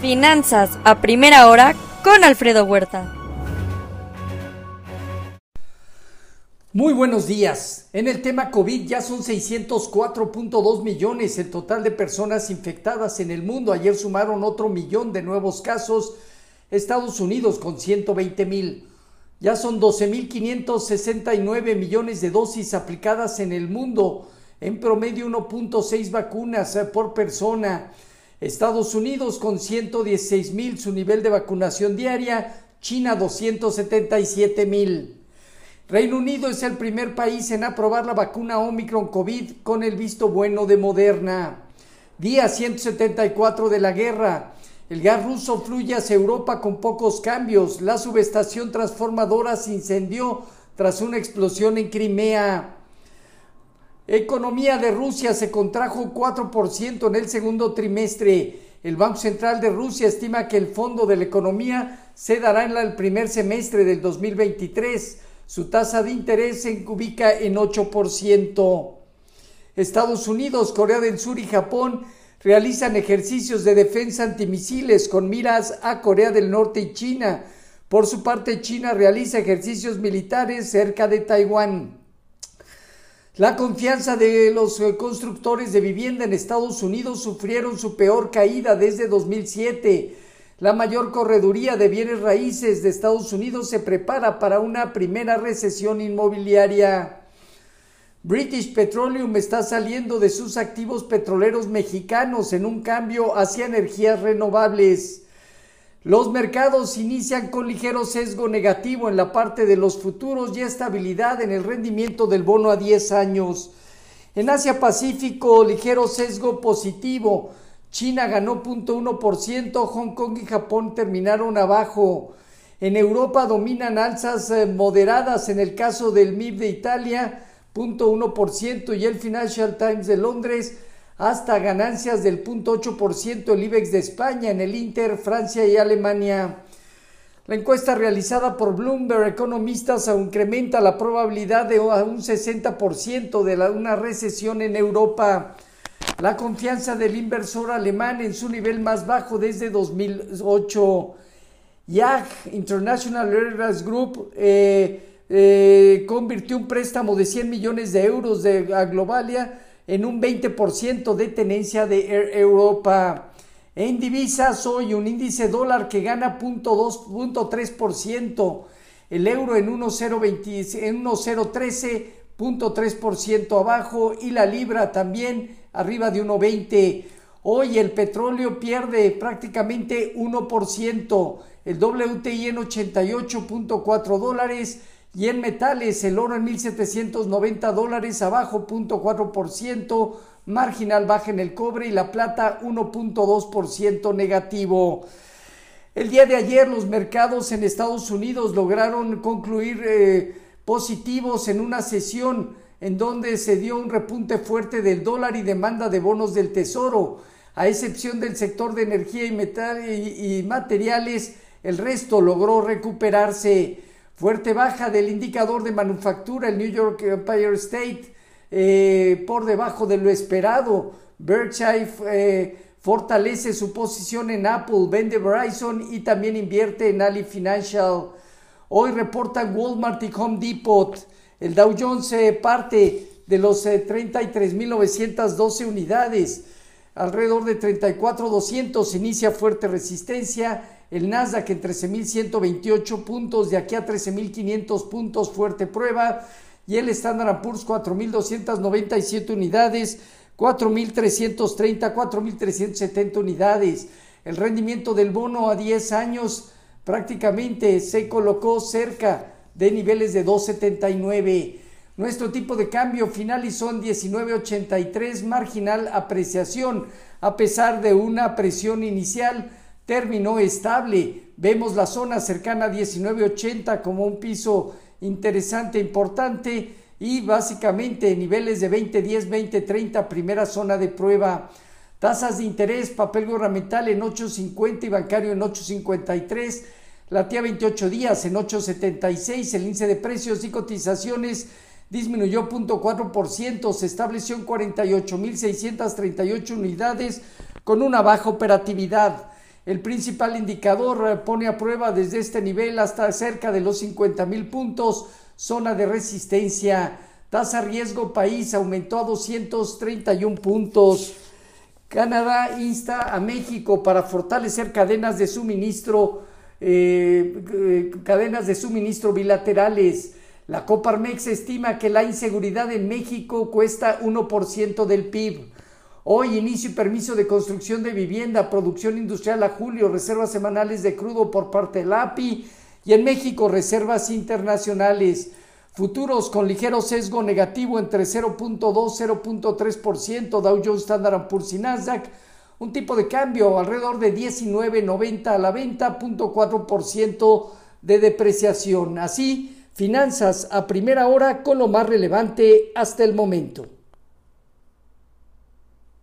Finanzas a primera hora con Alfredo Huerta. Muy buenos días. En el tema COVID ya son 604.2 millones el total de personas infectadas en el mundo. Ayer sumaron otro millón de nuevos casos. Estados Unidos con 120 mil. Ya son 12.569 millones de dosis aplicadas en el mundo. En promedio 1.6 vacunas por persona. Estados Unidos con 116 mil su nivel de vacunación diaria, China 277 mil. Reino Unido es el primer país en aprobar la vacuna Omicron COVID con el visto bueno de Moderna. Día 174 de la guerra. El gas ruso fluye hacia Europa con pocos cambios. La subestación transformadora se incendió tras una explosión en Crimea. Economía de Rusia se contrajo 4% en el segundo trimestre. El Banco Central de Rusia estima que el fondo de la economía se dará en el primer semestre del 2023. Su tasa de interés se ubica en 8%. Estados Unidos, Corea del Sur y Japón realizan ejercicios de defensa antimisiles con miras a Corea del Norte y China. Por su parte, China realiza ejercicios militares cerca de Taiwán. La confianza de los eh, constructores de vivienda en Estados Unidos sufrieron su peor caída desde 2007. La mayor correduría de bienes raíces de Estados Unidos se prepara para una primera recesión inmobiliaria. British Petroleum está saliendo de sus activos petroleros mexicanos en un cambio hacia energías renovables. Los mercados inician con ligero sesgo negativo en la parte de los futuros y estabilidad en el rendimiento del bono a 10 años. En Asia Pacífico, ligero sesgo positivo. China ganó 0.1%, Hong Kong y Japón terminaron abajo. En Europa dominan alzas eh, moderadas en el caso del MIB de Italia, 0.1% y el Financial Times de Londres hasta ganancias del 0.8% el IBEX de España, en el Inter, Francia y Alemania. La encuesta realizada por Bloomberg Economistas incrementa la probabilidad de un 60% de una recesión en Europa. La confianza del inversor alemán en su nivel más bajo desde 2008. YAG International Airlines Group eh, eh, convirtió un préstamo de 100 millones de euros de, a Globalia en un 20% de tenencia de Europa. En divisas hoy un índice dólar que gana 0.2.3%, el euro en 1.013.3% abajo y la libra también arriba de 1.20. Hoy el petróleo pierde prácticamente 1%, el WTI en 88.4 dólares y en metales, el oro en 1.790 dólares, abajo 0.4%, marginal baja en el cobre y la plata 1.2% negativo. El día de ayer los mercados en Estados Unidos lograron concluir eh, positivos en una sesión en donde se dio un repunte fuerte del dólar y demanda de bonos del tesoro. A excepción del sector de energía y, metal y materiales, el resto logró recuperarse. Fuerte baja del indicador de manufactura, el New York Empire State, eh, por debajo de lo esperado. Berkshire eh, fortalece su posición en Apple, vende Verizon y también invierte en Ali Financial. Hoy reportan Walmart y Home Depot. El Dow Jones eh, parte de los 33.912 unidades. Alrededor de 34.200 inicia fuerte resistencia el Nasdaq en 13.128 puntos, de aquí a 13.500 puntos, fuerte prueba, y el Standard Poor's 4.297 unidades, 4.330, 4.370 unidades. El rendimiento del bono a 10 años prácticamente se colocó cerca de niveles de 2.79. Nuestro tipo de cambio finalizó en 19.83, marginal apreciación, a pesar de una presión inicial terminó estable. Vemos la zona cercana a 1980 como un piso interesante, importante y básicamente niveles de 2010, 2030, primera zona de prueba. Tasas de interés, papel gubernamental en 8.50 y bancario en 8.53. La tía 28 días en 8.76. El índice de precios y cotizaciones disminuyó 0.4%. Se estableció en 48.638 unidades con una baja operatividad. El principal indicador eh, pone a prueba desde este nivel hasta cerca de los 50 mil puntos, zona de resistencia. Tasa riesgo país aumentó a 231 puntos. Canadá insta a México para fortalecer cadenas de suministro, eh, cadenas de suministro bilaterales. La Coparmex estima que la inseguridad en México cuesta 1% del PIB. Hoy inicio y permiso de construcción de vivienda, producción industrial a julio, reservas semanales de crudo por parte del API y en México reservas internacionales. Futuros con ligero sesgo negativo entre 0.2 0.3%, Dow Jones Standard Poor's y Nasdaq. Un tipo de cambio alrededor de 19.90 a la venta, 0.4% de depreciación. Así, finanzas a primera hora con lo más relevante hasta el momento.